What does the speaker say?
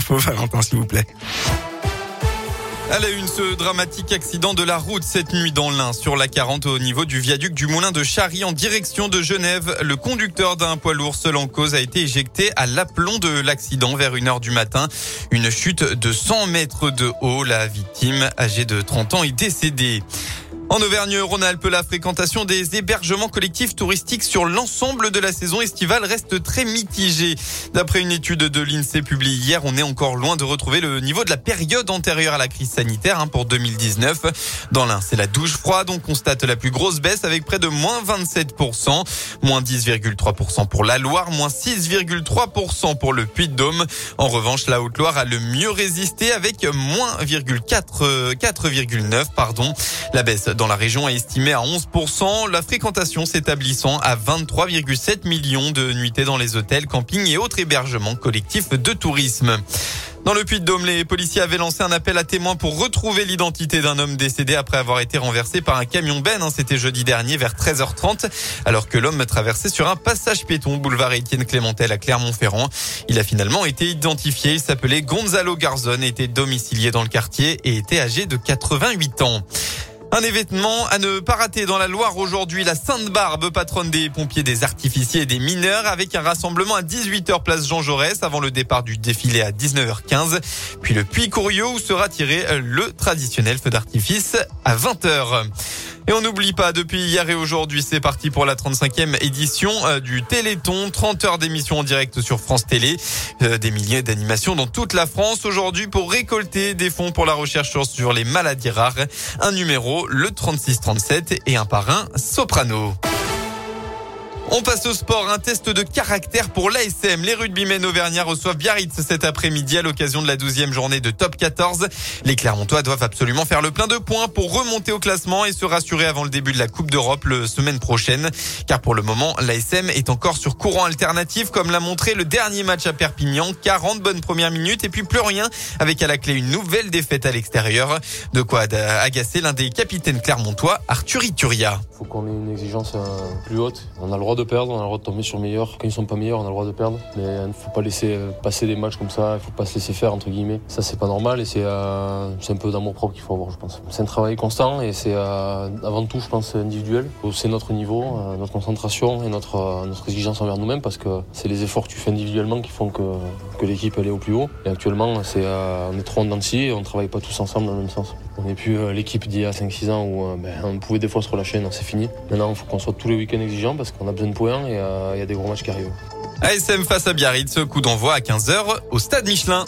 infos, Valentin, s'il vous plaît. À la une, ce dramatique accident de la route cette nuit dans l'Ain sur la 40 au niveau du viaduc du Moulin de Charry en direction de Genève. Le conducteur d'un poids lourd seul en cause a été éjecté à l'aplomb de l'accident vers 1h du matin. Une chute de 100 mètres de haut. La victime, âgée de 30 ans, est décédée. En Auvergne-Rhône-Alpes, la fréquentation des hébergements collectifs touristiques sur l'ensemble de la saison estivale reste très mitigée. D'après une étude de l'INSEE publiée hier, on est encore loin de retrouver le niveau de la période antérieure à la crise sanitaire hein, pour 2019. Dans l'Ain, c'est la douche froide. On constate la plus grosse baisse avec près de moins 27%, moins 10,3% pour la Loire, moins 6,3% pour le Puy-de-Dôme. En revanche, la Haute-Loire a le mieux résisté avec moins 4,9 pardon. La baisse dans la région est estimée à 11%, la fréquentation s'établissant à 23,7 millions de nuitées dans les hôtels, campings et autres hébergements collectifs de tourisme. Dans le Puy-de-Dôme, les policiers avaient lancé un appel à témoins pour retrouver l'identité d'un homme décédé après avoir été renversé par un camion Ben. Hein, c'était jeudi dernier vers 13h30, alors que l'homme traversait sur un passage piéton boulevard Étienne Clémentel à Clermont-Ferrand. Il a finalement été identifié. Il s'appelait Gonzalo Garzon, était domicilié dans le quartier et était âgé de 88 ans. Un événement à ne pas rater dans la Loire aujourd'hui, la Sainte-Barbe, patronne des pompiers, des artificiers et des mineurs, avec un rassemblement à 18h place Jean Jaurès avant le départ du défilé à 19h15. Puis le Puy Courieux où sera tiré le traditionnel feu d'artifice à 20h. Et on n'oublie pas, depuis hier et aujourd'hui, c'est parti pour la 35e édition euh, du Téléthon. 30 heures d'émission en direct sur France Télé. Euh, des milliers d'animations dans toute la France aujourd'hui pour récolter des fonds pour la recherche sur les maladies rares. Un numéro, le 3637 et un parrain soprano. On passe au sport. Un test de caractère pour l'ASM. Les rugbymen auvergnats reçoivent Biarritz cet après-midi à l'occasion de la 12e journée de top 14. Les Clermontois doivent absolument faire le plein de points pour remonter au classement et se rassurer avant le début de la Coupe d'Europe la semaine prochaine. Car pour le moment, l'ASM est encore sur courant alternatif comme l'a montré le dernier match à Perpignan. 40 bonnes premières minutes et puis plus rien avec à la clé une nouvelle défaite à l'extérieur. De quoi agacer l'un des capitaines clermontois, Arthur Ituria. Perdre, on a le droit de tomber sur meilleur. Quand ils sont pas meilleurs, on a le droit de perdre. Mais il ne faut pas laisser euh, passer des matchs comme ça, il faut pas se laisser faire, entre guillemets. Ça, c'est pas normal et c'est euh, un peu d'amour propre qu'il faut avoir, je pense. C'est un travail constant et c'est euh, avant tout, je pense, individuel. C'est notre niveau, notre concentration et notre, notre exigence envers nous-mêmes parce que c'est les efforts que tu fais individuellement qui font que, que l'équipe elle est au plus haut. Et actuellement, c'est on est trop en dents et on travaille pas tous ensemble dans le même sens. On n'est plus l'équipe d'il y a 5-6 ans où ben, on pouvait des fois se relâcher, non, c'est fini. Maintenant, il faut qu'on soit tous les week-ends exigeants parce qu'on a besoin de points et euh, il y a des gros matchs qui arrivent. ASM face à Biarritz, coup d'envoi à 15h au stade Michelin.